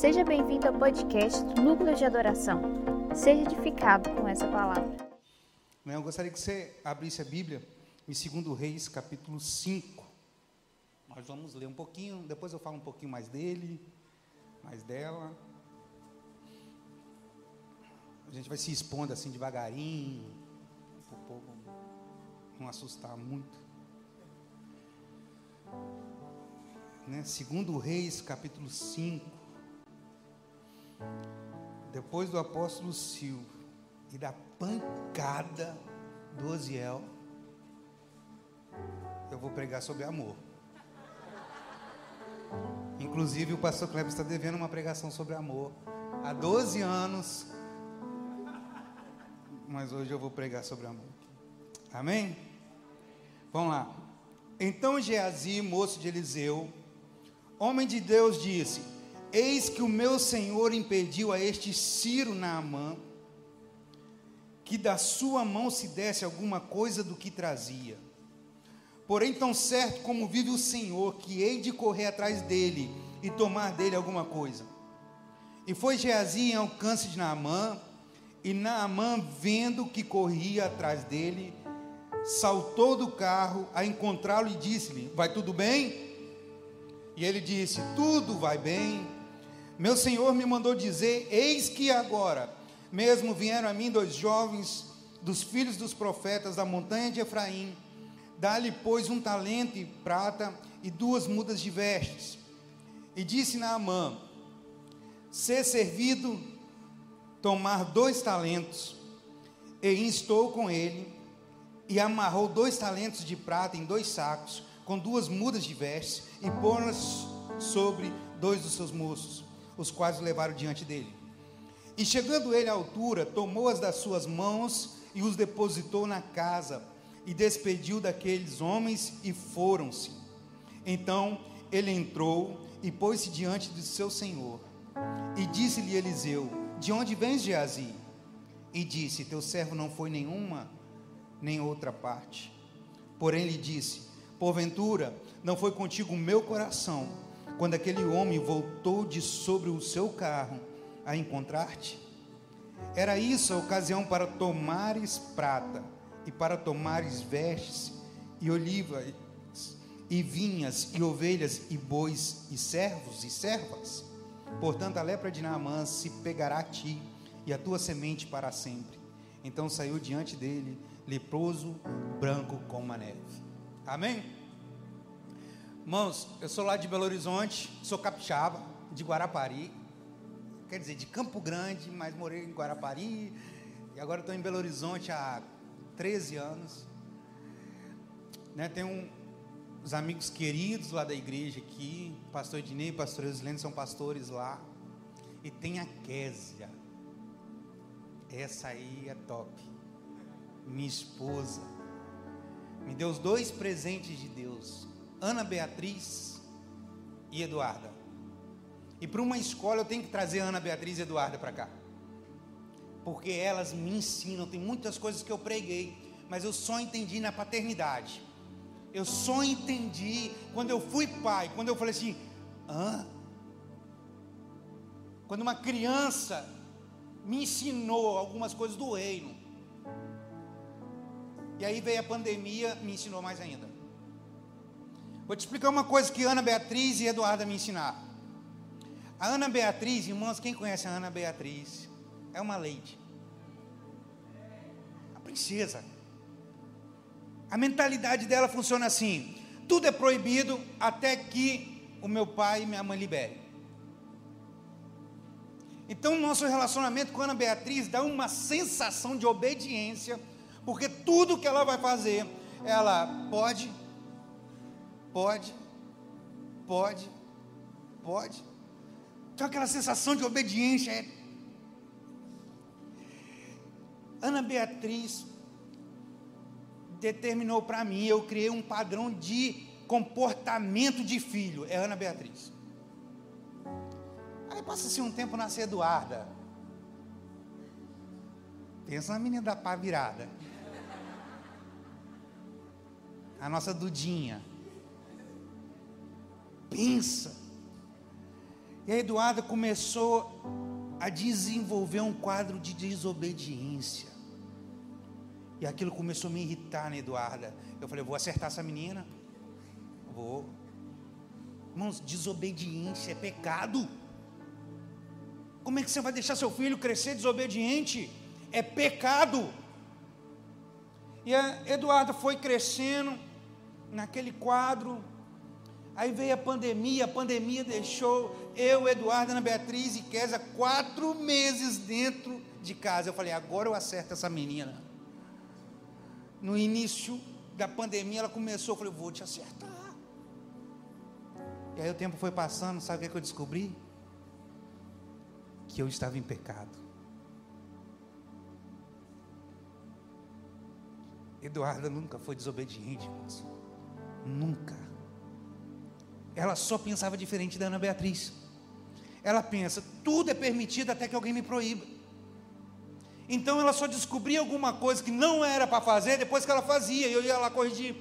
Seja bem-vindo ao podcast do Núcleo de Adoração. Seja edificado com essa palavra. Eu gostaria que você abrisse a Bíblia em 2 Reis, capítulo 5. Nós vamos ler um pouquinho, depois eu falo um pouquinho mais dele, mais dela. A gente vai se expondo assim devagarinho, para o povo não assustar muito. Né? Segundo Reis, capítulo 5. Depois do apóstolo Silvio e da pancada do Oziel, eu vou pregar sobre amor. Inclusive, o pastor Kleber está devendo uma pregação sobre amor há 12 anos. Mas hoje eu vou pregar sobre amor. Amém? Vamos lá. Então Geazi, moço de Eliseu, homem de Deus, disse: Eis que o meu senhor impediu a este Ciro Naamã que da sua mão se desse alguma coisa do que trazia. Porém, tão certo como vive o Senhor, que hei de correr atrás dele e tomar dele alguma coisa. E foi Geazi em alcance de Naamã, e Naamã, vendo que corria atrás dele, saltou do carro a encontrá-lo e disse-lhe: Vai tudo bem? E ele disse: Tudo vai bem. Meu senhor me mandou dizer: Eis que agora mesmo vieram a mim dois jovens dos filhos dos profetas da montanha de Efraim. Dá-lhe, pois, um talento e prata e duas mudas de vestes. E disse Naamã: Ser servido, tomar dois talentos. E instou com ele, e amarrou dois talentos de prata em dois sacos, com duas mudas de vestes, e pôs sobre dois dos seus moços, os quais o levaram diante dele. E chegando ele à altura, tomou-as das suas mãos e os depositou na casa, e despediu daqueles homens e foram-se. Então ele entrou e pôs-se diante de seu senhor. E disse-lhe Eliseu: De onde vens, Geazi? E disse: Teu servo não foi nenhuma, nem outra parte. Porém lhe disse: Porventura, não foi contigo o meu coração, quando aquele homem voltou de sobre o seu carro a encontrar-te? Era isso a ocasião para tomares prata e para tomares vestes e olivas e vinhas e ovelhas e bois e servos e servas. Portanto, a lepra de Naamã se pegará a ti e a tua semente para sempre. Então saiu diante dele, leproso, branco como a neve. Amém? Irmãos, eu sou lá de Belo Horizonte, sou capixaba, de Guarapari, quer dizer, de Campo Grande, mas morei em Guarapari, e agora estou em Belo Horizonte há 13 anos. Né, tem um, os amigos queridos lá da igreja aqui, pastor Ednei e pastor Eusilene são pastores lá, e tem a Késia, essa aí é top, minha esposa, me deu os dois presentes de Deus, Ana Beatriz e Eduarda. E para uma escola eu tenho que trazer Ana Beatriz e Eduarda para cá. Porque elas me ensinam, tem muitas coisas que eu preguei, mas eu só entendi na paternidade. Eu só entendi quando eu fui pai, quando eu falei assim: hã? Quando uma criança me ensinou algumas coisas do reino. E aí veio a pandemia, me ensinou mais ainda. Vou te explicar uma coisa que Ana Beatriz e Eduarda me ensinaram. A Ana Beatriz, irmãos, quem conhece a Ana Beatriz? É uma lady. A princesa. A mentalidade dela funciona assim: tudo é proibido até que o meu pai e minha mãe liberem. Então, o nosso relacionamento com Ana Beatriz dá uma sensação de obediência, porque tudo que ela vai fazer, ela pode, Pode, pode, pode. Então aquela sensação de obediência é. Ana Beatriz determinou para mim, eu criei um padrão de comportamento de filho. É Ana Beatriz. Aí passa-se um tempo nascer Eduarda. Pensa na menina da pá virada. A nossa Dudinha pensa. E a Eduarda começou a desenvolver um quadro de desobediência. E aquilo começou a me irritar na Eduarda. Eu falei, vou acertar essa menina. Vou. Irmãos, desobediência é pecado. Como é que você vai deixar seu filho crescer desobediente? É pecado. E a Eduarda foi crescendo naquele quadro. Aí veio a pandemia, a pandemia deixou eu, Eduardo, Ana Beatriz e Késia quatro meses dentro de casa. Eu falei, agora eu acerto essa menina. No início da pandemia ela começou, eu falei, vou te acertar. E aí o tempo foi passando, sabe o que, é eu descobri? Que eu estava em pecado. Eduarda nunca foi desobediente, irmãos. Nunca. Ela só pensava diferente da Ana Beatriz. Ela pensa, tudo é permitido até que alguém me proíba. Então ela só descobria alguma coisa que não era para fazer depois que ela fazia, e eu ia lá corrigir.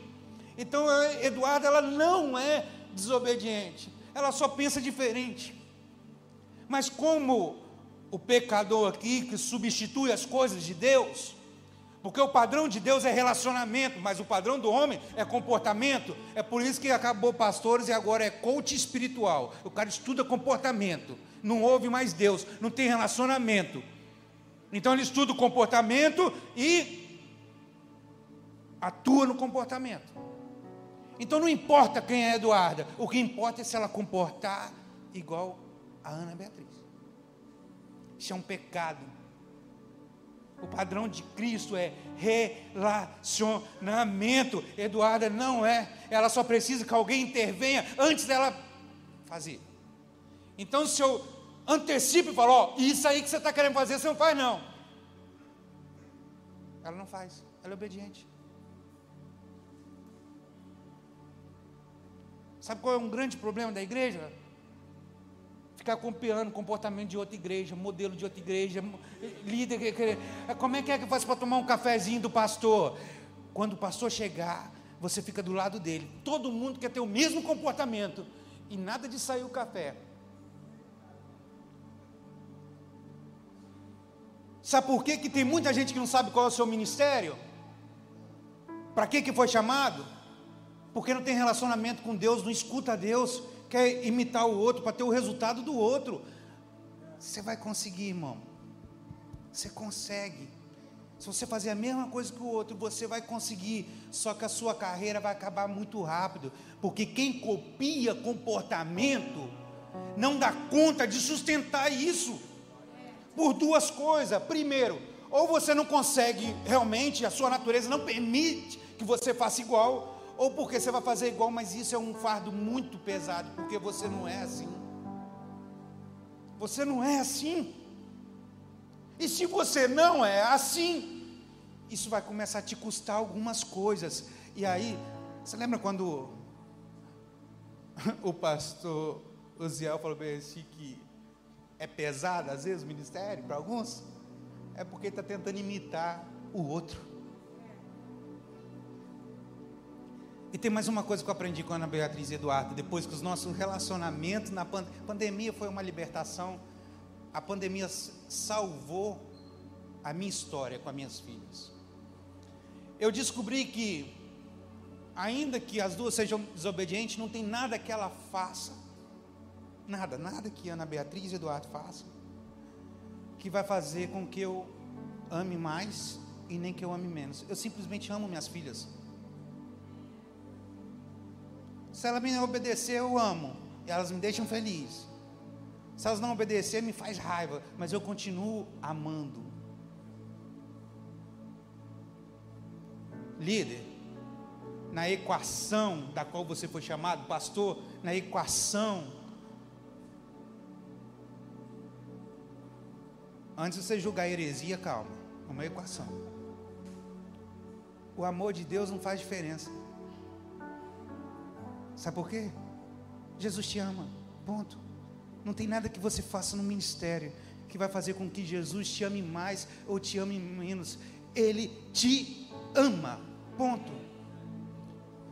Então a Eduarda, ela não é desobediente, ela só pensa diferente. Mas como o pecador aqui que substitui as coisas de Deus, porque o padrão de Deus é relacionamento, mas o padrão do homem é comportamento. É por isso que acabou pastores e agora é coach espiritual. O cara estuda comportamento, não ouve mais Deus, não tem relacionamento. Então ele estuda o comportamento e atua no comportamento. Então não importa quem é Eduarda, o que importa é se ela comportar igual a Ana Beatriz. Isso é um pecado o padrão de Cristo é relacionamento. Eduarda não é. Ela só precisa que alguém intervenha antes dela fazer. Então, se eu antecipo e falo, ó, isso aí que você está querendo fazer, você não faz, não. Ela não faz, ela é obediente. Sabe qual é um grande problema da igreja? Ficar copiando comportamento de outra igreja, modelo de outra igreja, líder. Como é que é que faz para tomar um cafezinho do pastor? Quando o pastor chegar, você fica do lado dele. Todo mundo quer ter o mesmo comportamento e nada de sair o café. Sabe por quê? que tem muita gente que não sabe qual é o seu ministério? Para que, que foi chamado? Porque não tem relacionamento com Deus, não escuta Deus quer imitar o outro para ter o resultado do outro. Você vai conseguir, irmão. Você consegue. Se você fazer a mesma coisa que o outro, você vai conseguir. Só que a sua carreira vai acabar muito rápido. Porque quem copia comportamento não dá conta de sustentar isso. Por duas coisas. Primeiro, ou você não consegue realmente, a sua natureza não permite que você faça igual, ou porque você vai fazer igual, mas isso é um fardo muito pesado, porque você não é assim. Você não é assim. E se você não é assim, isso vai começar a te custar algumas coisas. E aí, você lembra quando o pastor Uziel falou bem assim que é pesado às vezes o ministério para alguns? É porque está tentando imitar o outro. E tem mais uma coisa que eu aprendi com a Ana Beatriz e Eduardo, depois que os nossos relacionamentos na pand pandemia foi uma libertação, a pandemia salvou a minha história com as minhas filhas. Eu descobri que, ainda que as duas sejam desobedientes, não tem nada que ela faça, nada, nada que Ana Beatriz e Eduardo façam, que vai fazer com que eu ame mais e nem que eu ame menos. Eu simplesmente amo minhas filhas. Se elas me obedecer, eu amo. E elas me deixam feliz. Se elas não obedecer, me faz raiva. Mas eu continuo amando. Líder, na equação da qual você foi chamado, pastor, na equação. Antes de você julgar heresia, calma. É uma equação. O amor de Deus não faz diferença. Sabe por quê? Jesus te ama. Ponto. Não tem nada que você faça no ministério que vai fazer com que Jesus te ame mais ou te ame menos. Ele te ama. Ponto.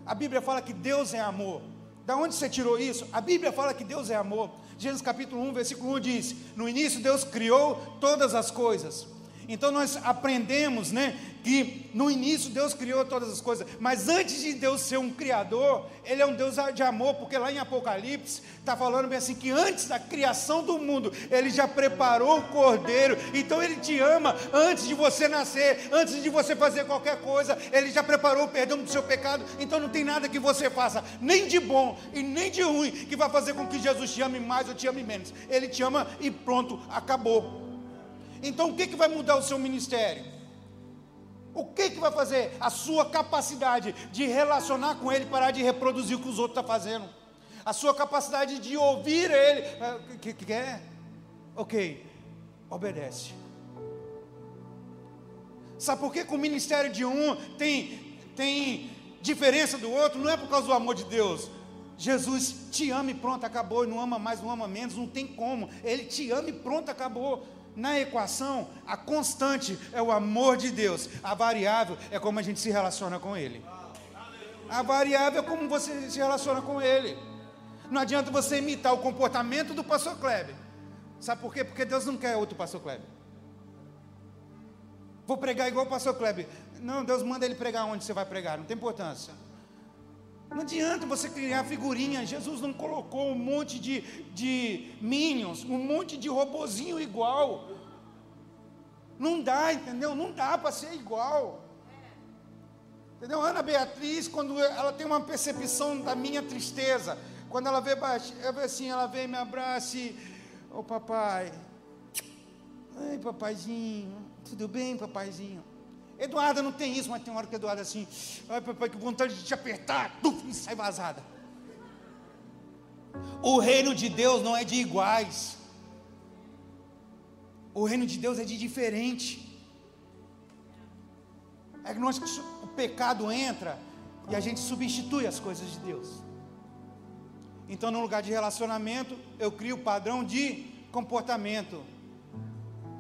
A Bíblia fala que Deus é amor. Da onde você tirou isso? A Bíblia fala que Deus é amor. Gênesis capítulo 1, versículo 1 diz: No início Deus criou todas as coisas. Então nós aprendemos, né, que no início Deus criou todas as coisas, mas antes de Deus ser um criador, Ele é um Deus de amor, porque lá em Apocalipse está falando bem assim que antes da criação do mundo, Ele já preparou o cordeiro, então Ele te ama antes de você nascer, antes de você fazer qualquer coisa, Ele já preparou o perdão do seu pecado, então não tem nada que você faça, nem de bom e nem de ruim, que vai fazer com que Jesus te ame mais ou te ame menos. Ele te ama e pronto, acabou. Então o que, que vai mudar o seu ministério? O que, que vai fazer? A sua capacidade de relacionar com Ele, parar de reproduzir o que os outros estão fazendo. A sua capacidade de ouvir Ele. O é, que, que é? Ok, obedece. Sabe por que, que o ministério de um tem, tem diferença do outro? Não é por causa do amor de Deus. Jesus te ama e pronto, acabou. Não ama mais, não ama menos, não tem como. Ele te ama e pronto, acabou. Na equação, a constante é o amor de Deus, a variável é como a gente se relaciona com Ele. A variável é como você se relaciona com Ele. Não adianta você imitar o comportamento do pastor Kleber. Sabe por quê? Porque Deus não quer outro pastor Kleber. Vou pregar igual o pastor Kleber. Não, Deus manda ele pregar onde você vai pregar, não tem importância. Não adianta você criar figurinha. Jesus não colocou um monte de, de minions, um monte de robozinho igual. Não dá, entendeu? Não dá para ser igual. Entendeu? Ana Beatriz, quando ela tem uma percepção da minha tristeza, quando ela vê, vê assim, ela vem, me abraça e, ô oh, papai, ai papaizinho, tudo bem, papaizinho? Eduarda não tem isso, mas tem hora que Eduarda assim, ai papai, que vontade de te apertar, tuf, sai vazada. O reino de Deus não é de iguais. O reino de Deus é de diferente. É que nós, o pecado entra e a gente substitui as coisas de Deus. Então, no lugar de relacionamento, eu crio o padrão de comportamento.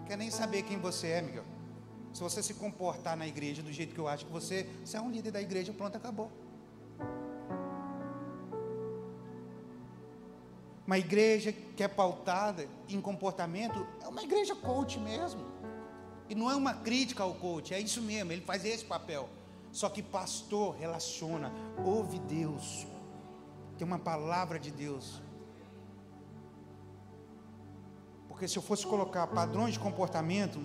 Quer nem saber quem você é, Miguel. Se você se comportar na igreja do jeito que eu acho que você, você é um líder da igreja, pronto, acabou. Uma igreja que é pautada em comportamento é uma igreja coach mesmo. E não é uma crítica ao coach, é isso mesmo, ele faz esse papel. Só que pastor relaciona, ouve Deus, tem uma palavra de Deus. Porque se eu fosse colocar padrões de comportamento,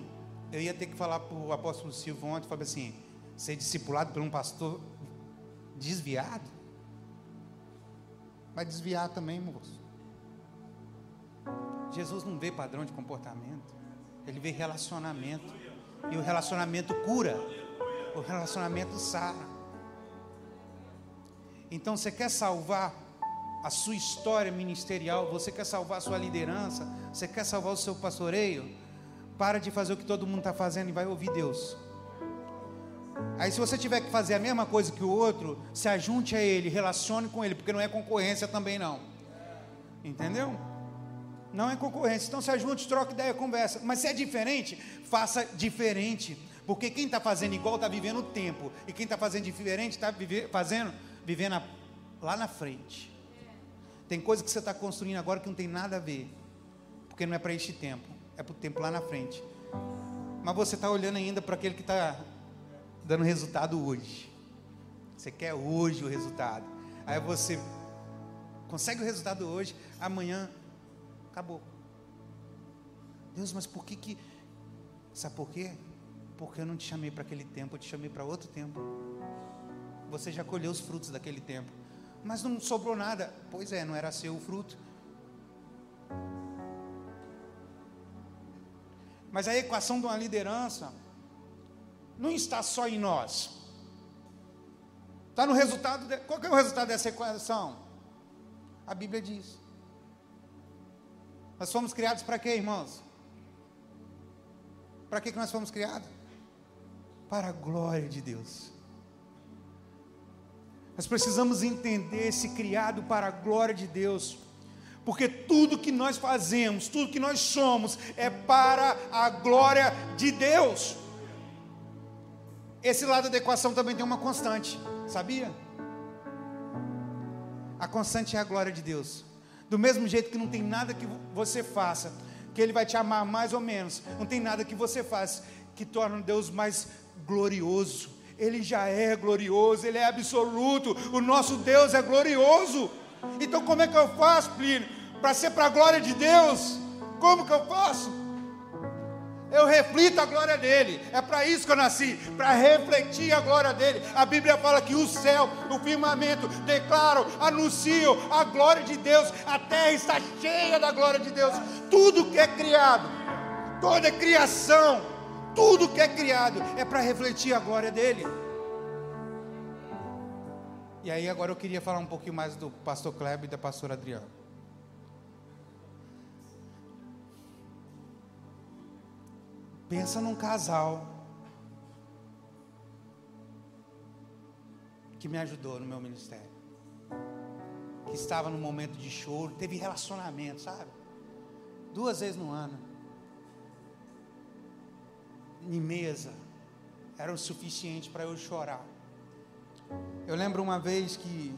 eu ia ter que falar para o apóstolo Silvio ontem, falei assim, ser discipulado por um pastor desviado? Vai desviar também, moço. Jesus não vê padrão de comportamento, ele vê relacionamento. E o relacionamento cura, o relacionamento sara. Então você quer salvar a sua história ministerial, você quer salvar a sua liderança, você quer salvar o seu pastoreio, para de fazer o que todo mundo está fazendo e vai ouvir Deus. Aí, se você tiver que fazer a mesma coisa que o outro, se ajunte a ele, relacione com ele, porque não é concorrência também não. Entendeu? Não é concorrência. Então, se ajunte, troque ideia, conversa. Mas se é diferente, faça diferente. Porque quem está fazendo igual está vivendo o tempo. E quem está fazendo diferente está fazendo, vivendo a, lá na frente. Tem coisa que você está construindo agora que não tem nada a ver. Porque não é para este tempo é para o tempo lá na frente. Mas você está olhando ainda para aquele que está dando resultado hoje. Você quer hoje o resultado. Aí você consegue o resultado hoje, amanhã acabou. Deus, mas por que que. Sabe por quê? Porque eu não te chamei para aquele tempo, eu te chamei para outro tempo. Você já colheu os frutos daquele tempo. Mas não sobrou nada. Pois é, não era seu o fruto. Mas a equação de uma liderança não está só em nós. Está no resultado. De, qual é o resultado dessa equação? A Bíblia diz. Nós fomos criados para quê, irmãos? Para que, que nós fomos criados? Para a glória de Deus. Nós precisamos entender esse criado para a glória de Deus porque tudo que nós fazemos, tudo que nós somos, é para a glória de Deus. Esse lado da equação também tem uma constante, sabia? A constante é a glória de Deus. Do mesmo jeito que não tem nada que você faça, que Ele vai te amar mais ou menos, não tem nada que você faça que torne Deus mais glorioso. Ele já é glorioso, Ele é absoluto, o nosso Deus é glorioso. Então, como é que eu faço, Plínio, para ser para a glória de Deus? Como que eu faço? eu reflito a glória dele. É para isso que eu nasci, para refletir a glória dele. A Bíblia fala que o céu, o firmamento declaram, anunciam a glória de Deus. A terra está cheia da glória de Deus. Tudo que é criado, toda criação, tudo que é criado é para refletir a glória dele. E aí agora eu queria falar um pouquinho mais do pastor Kleber e da pastora Adriana. Pensa num casal que me ajudou no meu ministério. Que estava num momento de choro, teve relacionamento, sabe? Duas vezes no ano. Em mesa. Era o suficiente para eu chorar. Eu lembro uma vez que.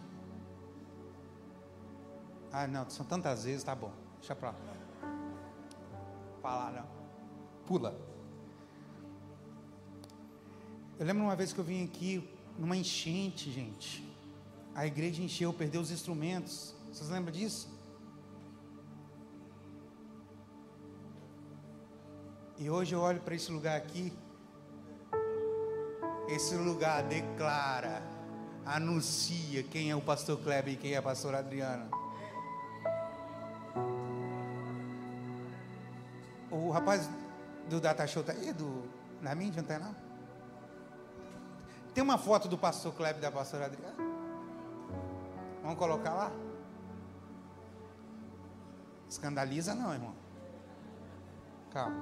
Ah, não, são tantas vezes, tá bom. Deixa pra lá. Falar, não. Pula. Eu lembro uma vez que eu vim aqui numa enchente, gente. A igreja encheu, perdeu os instrumentos. Vocês lembram disso? E hoje eu olho para esse lugar aqui. Esse lugar declara, anuncia quem é o pastor Kleber e quem é a pastora Adriana. O rapaz do Data Show tá aí, do, na mídia, não não? Tem uma foto do pastor Kleber e da pastora Adriana? Vamos colocar lá? Escandaliza não, irmão. Calma.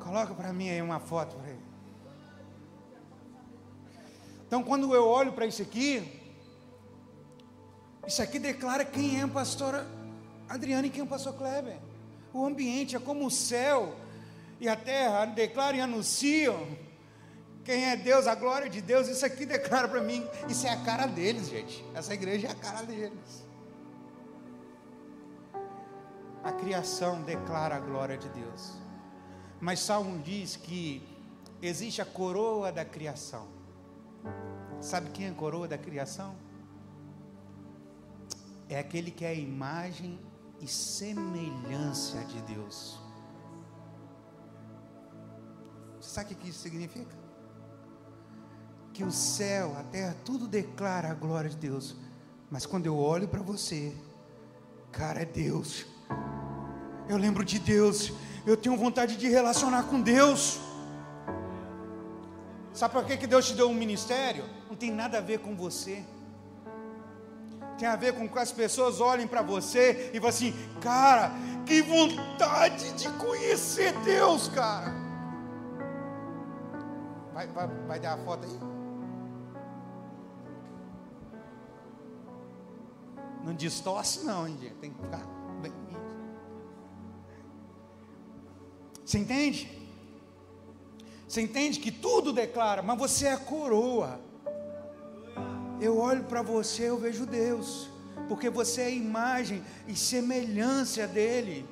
Coloca para mim aí uma foto para ele. Então, quando eu olho para isso aqui, isso aqui declara quem é a pastora Adriana e quem é o pastor Kleber. O ambiente é como o céu e a terra declaram e anunciam quem é Deus, a glória de Deus, isso aqui declara para mim, isso é a cara deles, gente. Essa igreja é a cara deles. A criação declara a glória de Deus. Mas Salmo diz que existe a coroa da criação. Sabe quem é a coroa da criação? É aquele que é a imagem e semelhança de Deus. Você sabe o que isso significa? que o céu, a terra, tudo declara a glória de Deus. Mas quando eu olho para você, cara, é Deus. Eu lembro de Deus. Eu tenho vontade de relacionar com Deus. Sabe por que, que Deus te deu um ministério? Não tem nada a ver com você. Tem a ver com que as pessoas olhem para você e falem assim: cara, que vontade de conhecer Deus, cara. Vai, vai, vai dar a foto aí? Não distorce, não, hein, gente? Tem que ficar bem. Você entende? Você entende que tudo declara, mas você é a coroa. Eu olho para você, eu vejo Deus, porque você é a imagem e semelhança dele.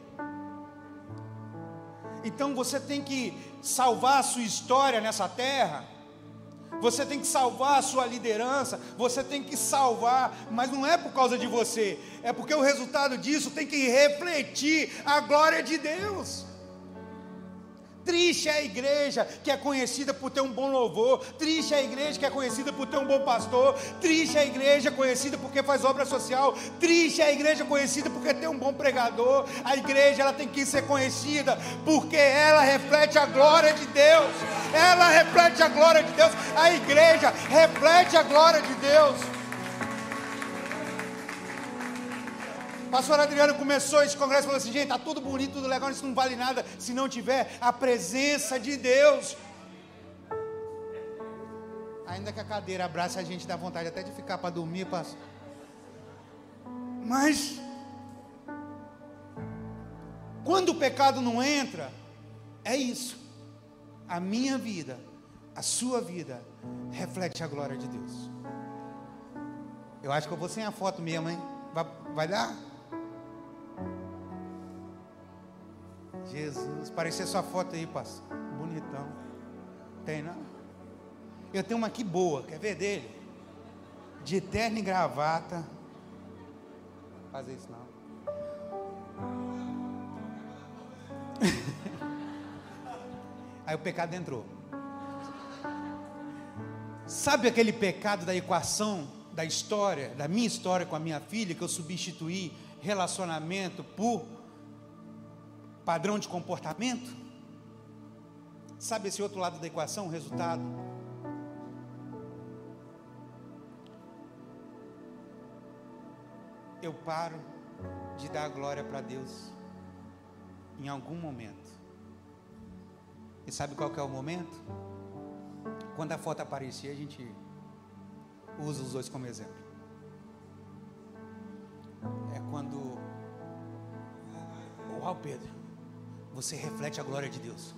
Então você tem que salvar a sua história nessa terra você tem que salvar a sua liderança, você tem que salvar, mas não é por causa de você, é porque o resultado disso tem que refletir a glória de Deus. Triste é a igreja que é conhecida por ter um bom louvor, triste é a igreja que é conhecida por ter um bom pastor, triste é a igreja conhecida porque faz obra social, triste é a igreja conhecida porque tem um bom pregador. A igreja ela tem que ser conhecida porque ela reflete a glória de Deus. Ela reflete a glória de Deus. A igreja reflete a glória de Deus. Pastor Adriano começou esse congresso e falou assim: gente, está tudo bonito, tudo legal, isso não vale nada se não tiver a presença de Deus. Ainda que a cadeira abrace a gente, dá vontade até de ficar para dormir, pastor. Mas, quando o pecado não entra, é isso. A minha vida, a sua vida, reflete a glória de Deus. Eu acho que eu vou sem a foto mesmo, hein? Vai, vai dar? Jesus, parecia sua foto aí, pastor. Bonitão. Tem não? Eu tenho uma aqui boa, quer ver dele? De terno e gravata. Fazer isso não. Aí o pecado entrou. Sabe aquele pecado da equação da história, da minha história com a minha filha, que eu substituí relacionamento por padrão de comportamento? Sabe esse outro lado da equação, o resultado? Eu paro de dar glória para Deus em algum momento. E sabe qual é o momento? Quando a foto aparecia, a gente usa os dois como exemplo. É quando. Uau, Pedro, você reflete a glória de Deus.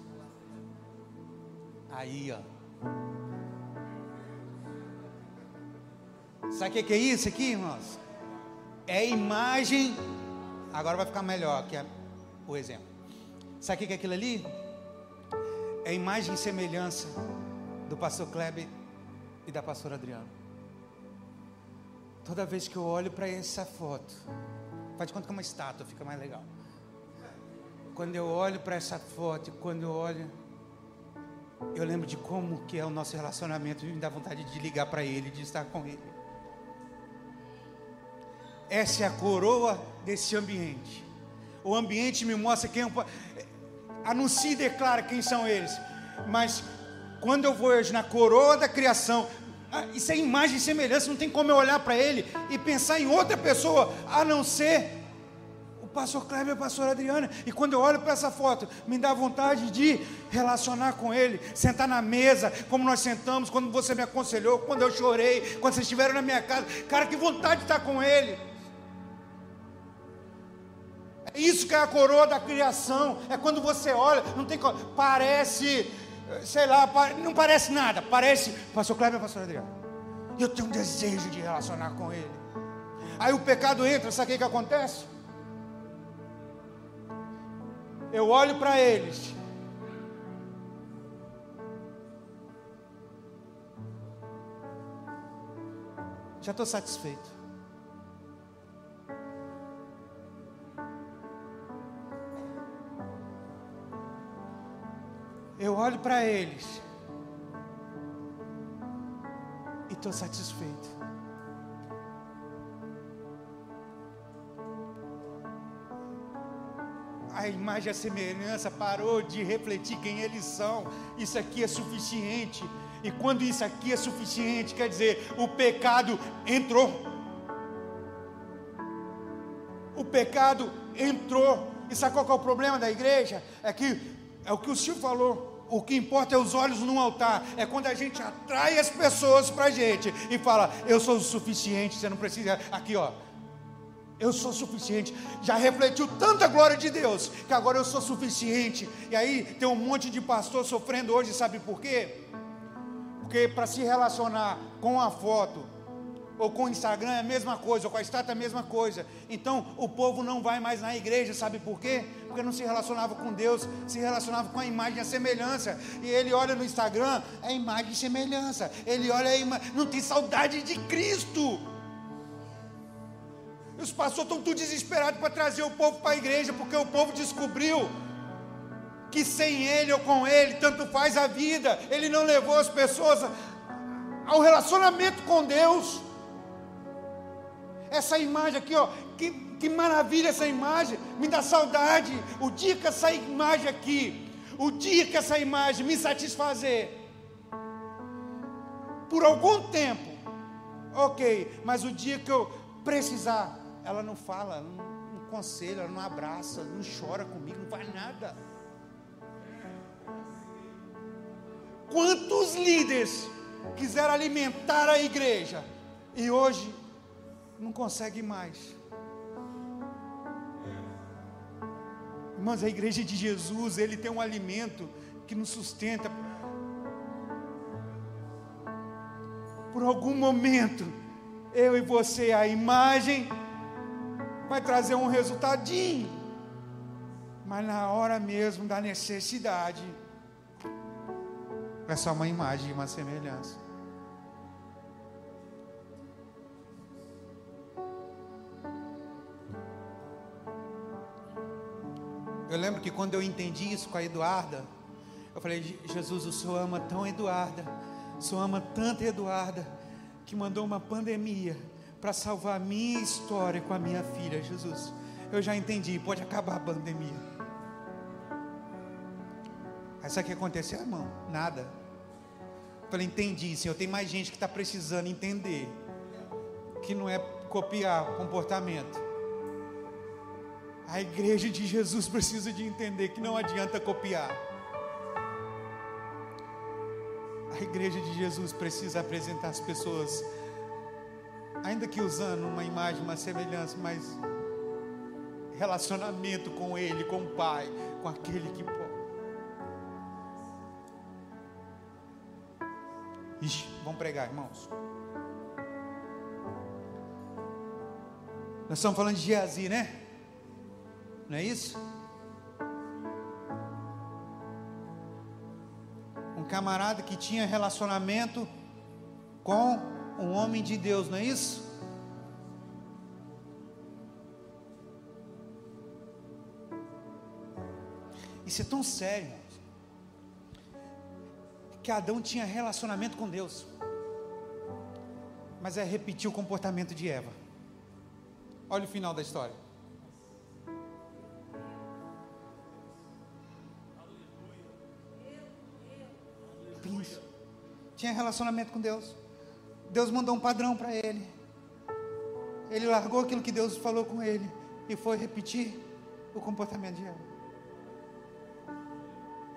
Aí, ó. Sabe o que é isso aqui, irmãos? É imagem. Agora vai ficar melhor que o exemplo. Sabe o que é aquilo ali? É imagem e semelhança do pastor Kleber e da pastora Adriana. Toda vez que eu olho para essa foto, faz de conta que é uma estátua, fica mais legal. Quando eu olho para essa foto, quando eu olho, eu lembro de como que é o nosso relacionamento e me dá vontade de ligar para ele, de estar com ele. Essa é a coroa desse ambiente. O ambiente me mostra quem um anuncia e declara quem são eles. Mas quando eu hoje na coroa da criação, ah, isso é imagem e semelhança, não tem como eu olhar para ele e pensar em outra pessoa a não ser pastor Kleber a pastora Adriana. E quando eu olho para essa foto, me dá vontade de relacionar com ele, sentar na mesa, como nós sentamos, quando você me aconselhou, quando eu chorei, quando vocês estiveram na minha casa. Cara, que vontade de estar com ele. É isso que é a coroa da criação. É quando você olha, não tem parece, sei lá, não parece nada, parece pastor Cleber e pastor Adriano. Eu tenho um desejo de relacionar com ele. Aí o pecado entra, sabe o que, que acontece? Eu olho para eles. Já estou satisfeito. eu olho para eles e estou satisfeito. A imagem e a semelhança parou de refletir quem eles são. Isso aqui é suficiente. E quando isso aqui é suficiente, quer dizer, o pecado entrou. O pecado entrou. E sabe qual é o problema da igreja? É que é o que o Silvio falou. O que importa é os olhos no altar. É quando a gente atrai as pessoas para a gente e fala: Eu sou o suficiente. Você não precisa. Aqui, ó. Eu sou suficiente. Já refletiu tanta glória de Deus que agora eu sou suficiente. E aí tem um monte de pastor sofrendo hoje, sabe por quê? Porque para se relacionar com a foto, ou com o Instagram é a mesma coisa, ou com a estátua é a mesma coisa. Então o povo não vai mais na igreja, sabe por quê? Porque não se relacionava com Deus, se relacionava com a imagem e a semelhança. E ele olha no Instagram, é imagem e semelhança. Ele olha, é ima... não tem saudade de Cristo. Os pastores estão tudo desesperados para trazer o povo para a igreja, porque o povo descobriu que sem ele ou com ele, tanto faz a vida. Ele não levou as pessoas ao relacionamento com Deus. Essa imagem aqui, ó, que, que maravilha essa imagem, me dá saudade. O dia que essa imagem aqui, o dia que essa imagem me satisfazer, por algum tempo, ok, mas o dia que eu precisar, ela não fala, não, não conselha, não abraça, não chora comigo, não faz nada. Quantos líderes quiseram alimentar a igreja e hoje não consegue mais. Irmãos, a igreja de Jesus, ele tem um alimento que nos sustenta. Por algum momento, eu e você, a imagem vai trazer um resultadinho. Mas na hora mesmo da necessidade, é só uma imagem e uma semelhança. Eu lembro que quando eu entendi isso com a Eduarda, eu falei: Jesus, o Senhor ama tão Eduarda, o Senhor ama tanto Eduarda, que mandou uma pandemia para salvar a minha história com a minha filha, Jesus. Eu já entendi, pode acabar a pandemia. Aí sabe o que aconteceu, irmão? Nada. Eu falei, entendi, Senhor. Tem mais gente que está precisando entender que não é copiar comportamento. A igreja de Jesus precisa de entender que não adianta copiar. A igreja de Jesus precisa apresentar as pessoas, ainda que usando uma imagem, uma semelhança, mas relacionamento com Ele, com o Pai, com aquele que pode. Ixi, vamos pregar, irmãos. Nós estamos falando de Geazi, né? Não é isso? Um camarada que tinha relacionamento com um homem de Deus, não é isso? Isso é tão sério. Que Adão tinha relacionamento com Deus, mas é repetir o comportamento de Eva. Olha o final da história. Isso. Tinha relacionamento com Deus. Deus mandou um padrão para ele. Ele largou aquilo que Deus falou com ele e foi repetir o comportamento de Eva.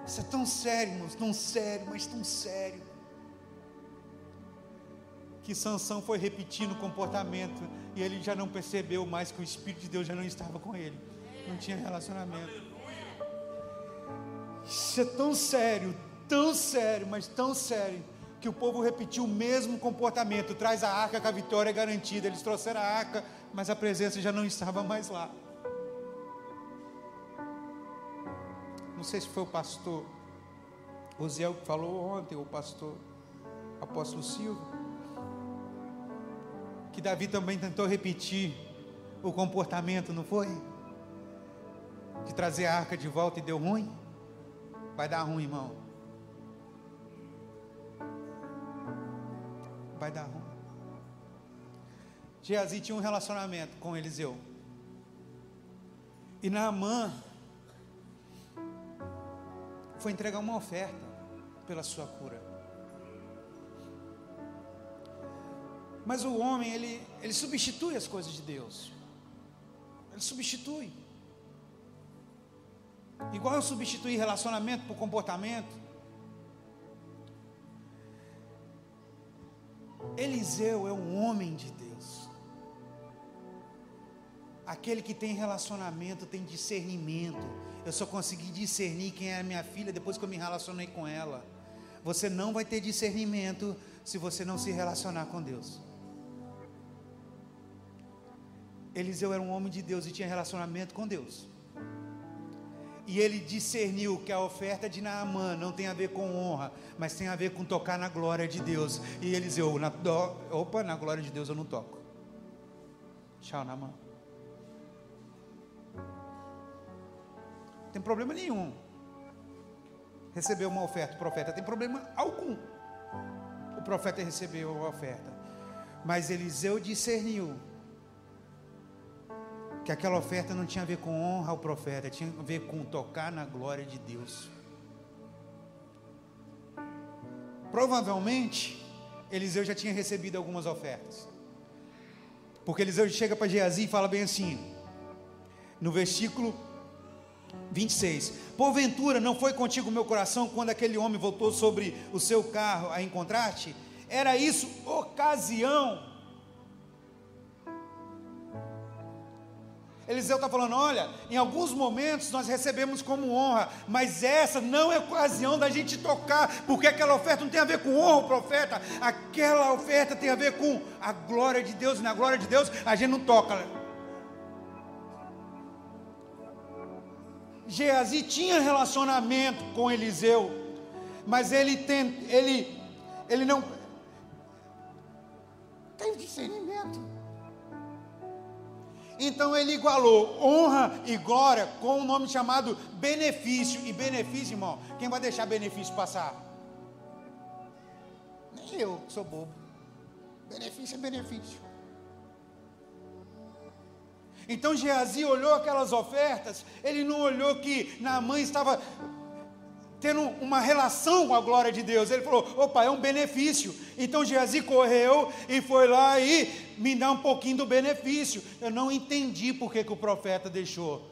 Isso é tão sério, irmãos, tão sério, mas tão sério. Que Sansão foi repetindo o comportamento e ele já não percebeu mais que o Espírito de Deus já não estava com ele. Não tinha relacionamento. Isso é tão sério, tão sério, mas tão sério, que o povo repetiu o mesmo comportamento. Traz a arca que a vitória é garantida. Eles trouxeram a arca, mas a presença já não estava mais lá. não sei se foi o pastor Osiel que falou ontem, ou o pastor apóstolo Silvio, que Davi também tentou repetir o comportamento, não foi? De trazer a arca de volta e deu ruim? Vai dar ruim, irmão. Vai dar ruim. Geazi tinha um relacionamento com Eliseu. E Naamã foi entregar uma oferta pela sua cura. Mas o homem, ele, ele substitui as coisas de Deus. Ele substitui. Igual eu substituí relacionamento por comportamento. Eliseu é um homem de Deus. Aquele que tem relacionamento tem discernimento eu só consegui discernir quem é a minha filha depois que eu me relacionei com ela. Você não vai ter discernimento se você não se relacionar com Deus. Eliseu era um homem de Deus e tinha relacionamento com Deus. E ele discerniu que a oferta de Naamã não tem a ver com honra, mas tem a ver com tocar na glória de Deus. E Eliseu, na, opa, na glória de Deus eu não toco. Tchau, Naamã. tem problema nenhum. Receber uma oferta, o profeta tem problema algum. O profeta recebeu a oferta. Mas Eliseu discerniu que aquela oferta não tinha a ver com honra ao profeta, tinha a ver com tocar na glória de Deus. Provavelmente, Eliseu já tinha recebido algumas ofertas. Porque Eliseu chega para Geazi e fala bem assim, no versículo 26. Porventura não foi contigo o meu coração quando aquele homem voltou sobre o seu carro a encontrar-te? Era isso ocasião. Eliseu está falando: olha, em alguns momentos nós recebemos como honra, mas essa não é ocasião da gente tocar, porque aquela oferta não tem a ver com honra, profeta, aquela oferta tem a ver com a glória de Deus, e na glória de Deus a gente não toca. Geazi tinha relacionamento com Eliseu, mas ele tem, ele, ele não tem discernimento. Então ele igualou honra e glória com um nome chamado benefício. E benefício, irmão, quem vai deixar benefício passar? Nem eu, que sou bobo. Benefício é benefício. Então Geazi olhou aquelas ofertas, ele não olhou que Naamã estava tendo uma relação com a glória de Deus. Ele falou: opa, é um benefício. Então Geazi correu e foi lá e me dá um pouquinho do benefício. Eu não entendi por que, que o profeta deixou.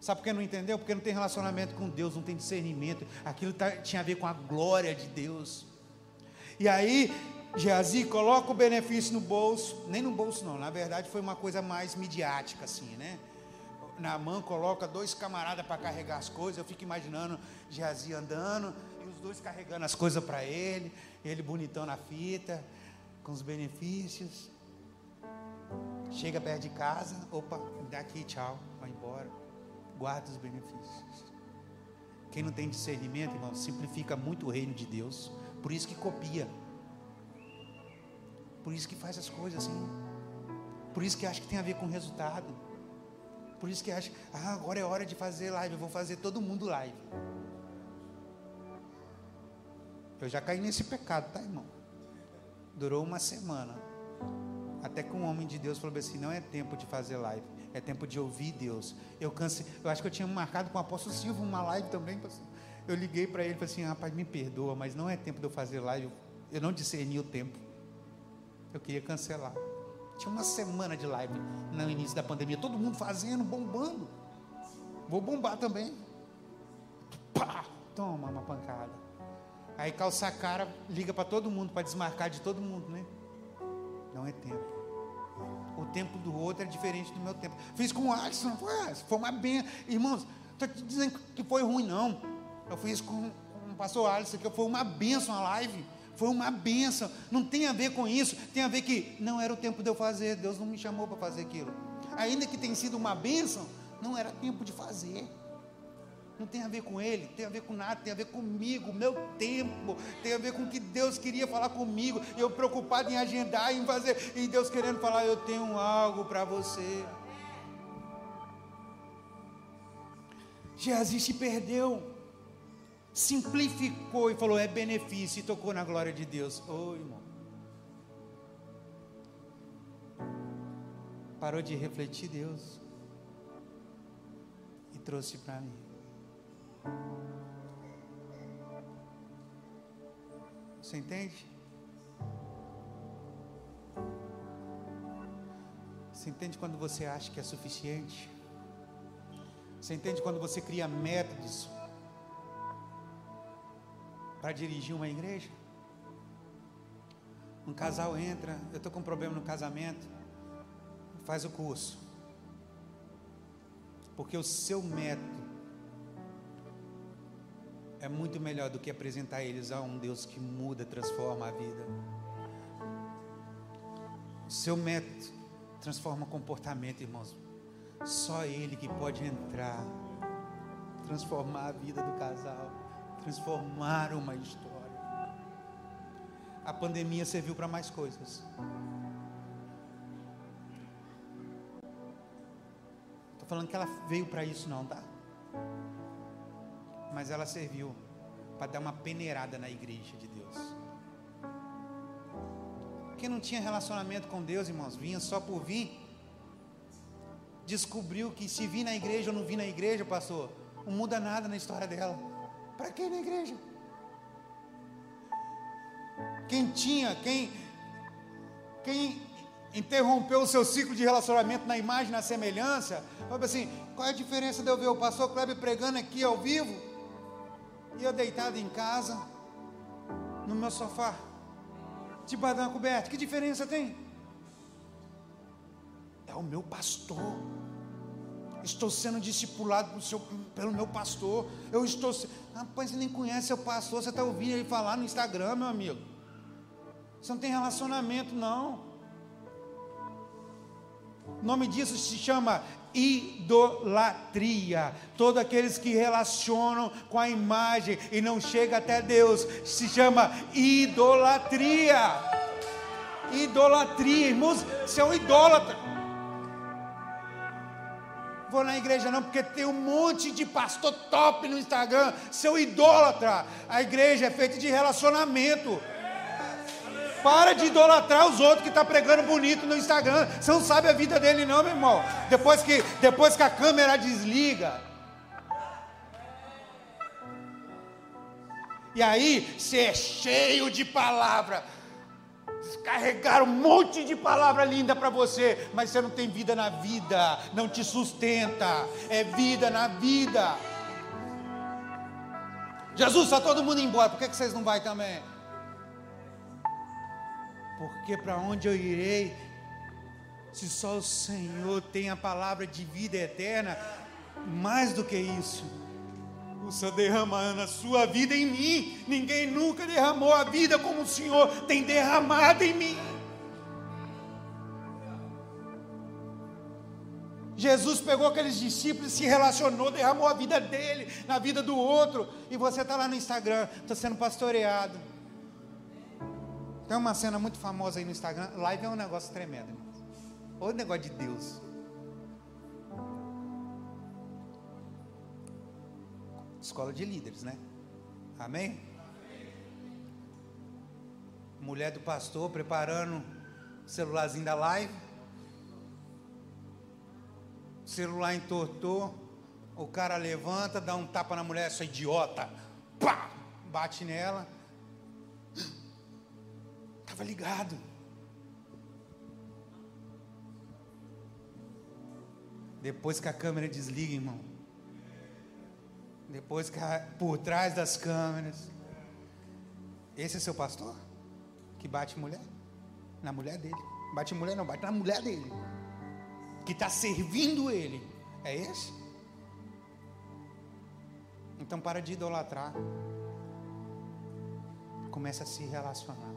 Sabe por que não entendeu? Porque não tem relacionamento com Deus, não tem discernimento. Aquilo tá, tinha a ver com a glória de Deus. E aí Geazi coloca o benefício no bolso, nem no bolso não, na verdade foi uma coisa mais midiática assim, né? Mão coloca dois camaradas para carregar as coisas, eu fico imaginando Geazi andando e os dois carregando as coisas para ele, ele bonitão na fita, com os benefícios. Chega perto de casa, opa, daqui, tchau, vai embora. Guarda os benefícios. Quem não tem discernimento, irmão, simplifica muito o reino de Deus. Por isso que copia. Por isso que faz as coisas assim. Por isso que acha que tem a ver com resultado. Por isso que acha, ah, agora é hora de fazer live, eu vou fazer todo mundo live. Eu já caí nesse pecado, tá, irmão? Durou uma semana. Até que um homem de Deus falou assim: não é tempo de fazer live, é tempo de ouvir Deus. Eu cansei, eu acho que eu tinha marcado com o apóstolo Silva uma live também. Eu liguei para ele e falei assim: rapaz, me perdoa, mas não é tempo de eu fazer live. Eu não discerni o tempo. Eu queria cancelar. Tinha uma semana de live no início da pandemia, todo mundo fazendo, bombando. Vou bombar também. Pá! Toma uma pancada. Aí calça a cara, liga para todo mundo, para desmarcar de todo mundo, né? Não é tempo. O tempo do outro é diferente do meu tempo. Fiz com o Alisson, foi, foi uma benção. Irmãos, estou te dizendo que foi ruim, não. Eu fiz com, com o pastor Alisson, que foi uma benção a live. Foi uma benção. Não tem a ver com isso. Tem a ver que não era o tempo de eu fazer. Deus não me chamou para fazer aquilo. Ainda que tenha sido uma benção, não era tempo de fazer. Não tem a ver com ele, tem a ver com nada, tem a ver comigo, meu tempo, tem a ver com o que Deus queria falar comigo, eu preocupado em agendar, em fazer, e Deus querendo falar, eu tenho algo para você. Geazi se perdeu simplificou e falou: é benefício, e tocou na glória de Deus. Ô oh, irmão. Parou de refletir Deus e trouxe para mim. Você entende? Você entende quando você acha que é suficiente? Você entende quando você cria métodos para dirigir uma igreja. Um casal entra, eu estou com um problema no casamento, faz o curso. Porque o seu método é muito melhor do que apresentar eles a um Deus que muda, transforma a vida. O seu método transforma comportamento, irmãos. Só Ele que pode entrar, transformar a vida do casal transformar uma história. A pandemia serviu para mais coisas. Estou falando que ela veio para isso, não, tá? Mas ela serviu para dar uma peneirada na igreja de Deus. Quem não tinha relacionamento com Deus, irmãos, vinha só por vir, descobriu que se vir na igreja ou não vir na igreja, pastor, não muda nada na história dela. Para quem na igreja? Quem tinha, quem, quem interrompeu o seu ciclo de relacionamento na imagem, na semelhança, falou assim: qual é a diferença de eu ver o pastor Kleber pregando aqui ao vivo e eu deitado em casa, no meu sofá, debaixo de coberta? Que diferença tem? É o meu pastor estou sendo discipulado seu, pelo meu pastor. Eu estou. Rapaz, você nem conhece seu pastor, você está ouvindo ele falar no Instagram, meu amigo. Você não tem relacionamento, não. O nome disso se chama idolatria. Todos aqueles que relacionam com a imagem e não chega até Deus, se chama idolatria. Idolatria, irmãos, você é um idólatra. Vou na igreja não, porque tem um monte de pastor top no Instagram, seu idólatra. A igreja é feita de relacionamento. Para de idolatrar os outros que estão tá pregando bonito no Instagram. Você não sabe a vida dele, não, meu irmão. Depois que, depois que a câmera desliga. E aí, você é cheio de palavra. Carregaram um monte de palavra linda para você, mas você não tem vida na vida, não te sustenta. É vida na vida. Jesus, está todo mundo embora, por que, que vocês não vão também? Porque para onde eu irei, se só o Senhor tem a palavra de vida eterna, mais do que isso, Senhor derramando a sua vida em mim, ninguém nunca derramou a vida como o Senhor tem derramado em mim. Jesus pegou aqueles discípulos, se relacionou, derramou a vida dele na vida do outro, e você está lá no Instagram, está sendo pastoreado. Tem uma cena muito famosa aí no Instagram. Live é um negócio tremendo, irmão. Ou negócio de Deus. Escola de líderes, né? Amém? Mulher do pastor preparando o celularzinho da live. O celular entortou. O cara levanta, dá um tapa na mulher, essa idiota. Pá! Bate nela estava ligado. Depois que a câmera desliga, irmão. Depois que por trás das câmeras. Esse é seu pastor? Que bate mulher? Na mulher dele. Bate mulher não, bate na mulher dele. Que está servindo ele. É esse? Então para de idolatrar. Começa a se relacionar.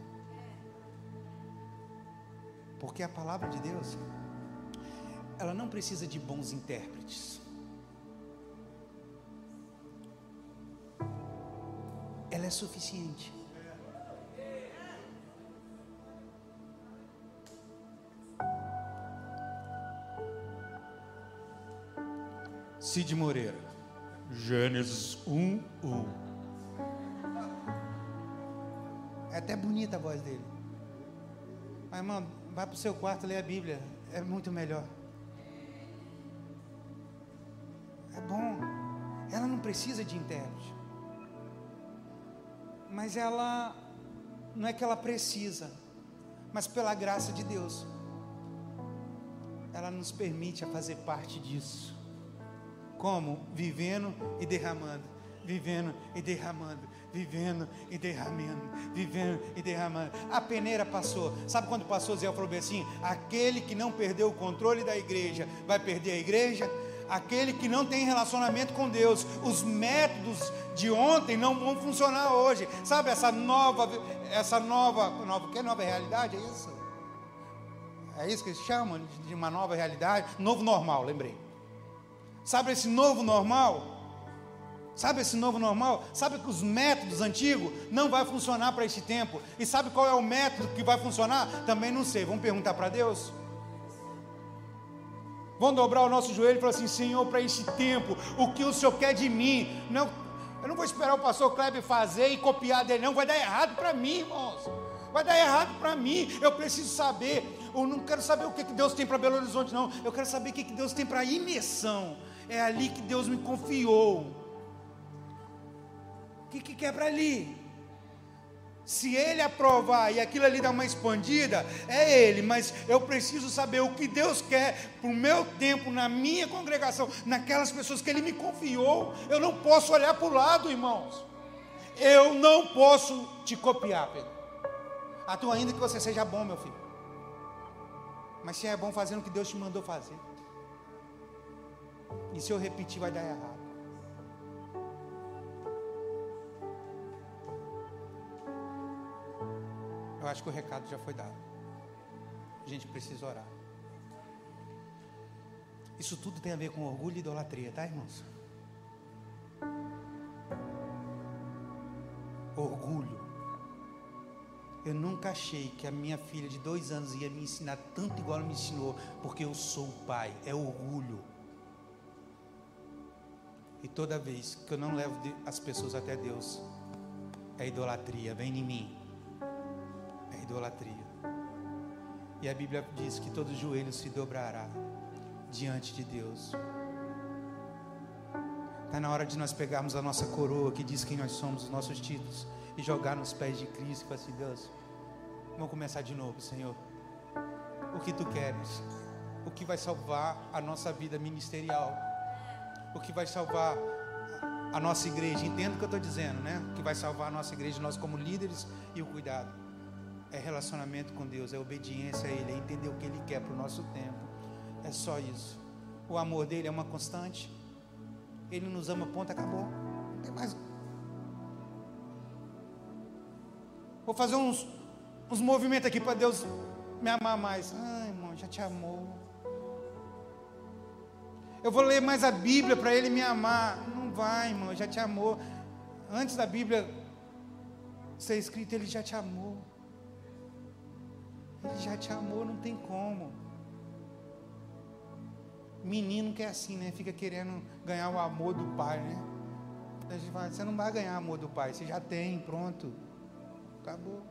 Porque a palavra de Deus, ela não precisa de bons intérpretes. Suficiente. Cid Moreira, Gênesis 1, 1. É até bonita a voz dele. Mas, irmão, Vai para o seu quarto ler a Bíblia. É muito melhor. É bom. Ela não precisa de intérprete. Mas ela, não é que ela precisa, mas pela graça de Deus, ela nos permite a fazer parte disso. Como? Vivendo e derramando, vivendo e derramando, vivendo e derramando, vivendo e derramando. A peneira passou. Sabe quando passou, Zé falou assim: aquele que não perdeu o controle da igreja vai perder a igreja? Aquele que não tem relacionamento com Deus, os métodos de ontem não vão funcionar hoje. Sabe essa nova, essa nova, nova que nova realidade é isso? É isso que eles chamam de uma nova realidade, novo normal, lembrei. Sabe esse novo normal? Sabe esse novo normal? Sabe que os métodos antigos não vai funcionar para este tempo. E sabe qual é o método que vai funcionar? Também não sei. Vamos perguntar para Deus? Vamos dobrar o nosso joelho e falar assim: Senhor, para este tempo, o que o Senhor quer de mim? Não, eu não vou esperar o pastor Kleber fazer e copiar dele, não. Vai dar errado para mim, irmãos. Vai dar errado para mim. Eu preciso saber. Eu não quero saber o que Deus tem para Belo Horizonte, não. Eu quero saber o que Deus tem para imersão. É ali que Deus me confiou que, que quebra ali? Se ele aprovar e aquilo ali dá uma expandida, é ele, mas eu preciso saber o que Deus quer para o meu tempo, na minha congregação, naquelas pessoas que ele me confiou. Eu não posso olhar para o lado, irmãos. Eu não posso te copiar, Pedro. A tua ainda que você seja bom, meu filho. Mas se é bom fazendo o que Deus te mandou fazer. E se eu repetir, vai dar errado. Eu acho que o recado já foi dado. A gente precisa orar. Isso tudo tem a ver com orgulho e idolatria, tá, irmãos? Orgulho. Eu nunca achei que a minha filha de dois anos ia me ensinar tanto igual ela me ensinou, porque eu sou o pai. É orgulho. E toda vez que eu não levo as pessoas até Deus, é idolatria, vem em mim. Idolatria. E a Bíblia diz que todo joelho se dobrará diante de Deus. Está na hora de nós pegarmos a nossa coroa que diz quem nós somos, os nossos títulos, e jogar nos pés de Cristo e assim: Deus, vamos começar de novo, Senhor. O que tu queres? O que vai salvar a nossa vida ministerial? O que vai salvar a nossa igreja? Entendo o que eu estou dizendo, né? O que vai salvar a nossa igreja, nós como líderes e o cuidado. É relacionamento com Deus, é obediência a Ele, é entender o que Ele quer para o nosso tempo. É só isso. O amor dele é uma constante. Ele nos ama, ponto, acabou. Não tem mais. Vou fazer uns, uns movimentos aqui para Deus me amar mais. Ai, irmão, já te amou. Eu vou ler mais a Bíblia para Ele me amar. Não vai, irmão, já te amou. Antes da Bíblia ser escrita, Ele já te amou. Ele já te amou, não tem como. Menino que é assim, né? Fica querendo ganhar o amor do pai, né? A gente fala, você não vai ganhar o amor do pai, você já tem, pronto. Acabou.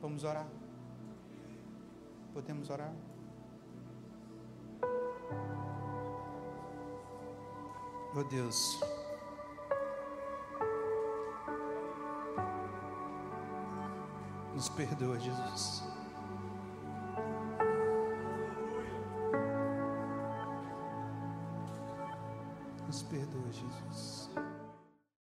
Vamos orar. Podemos orar? Oh Deus. Nos perdoa, Jesus. Nos perdoa, Jesus.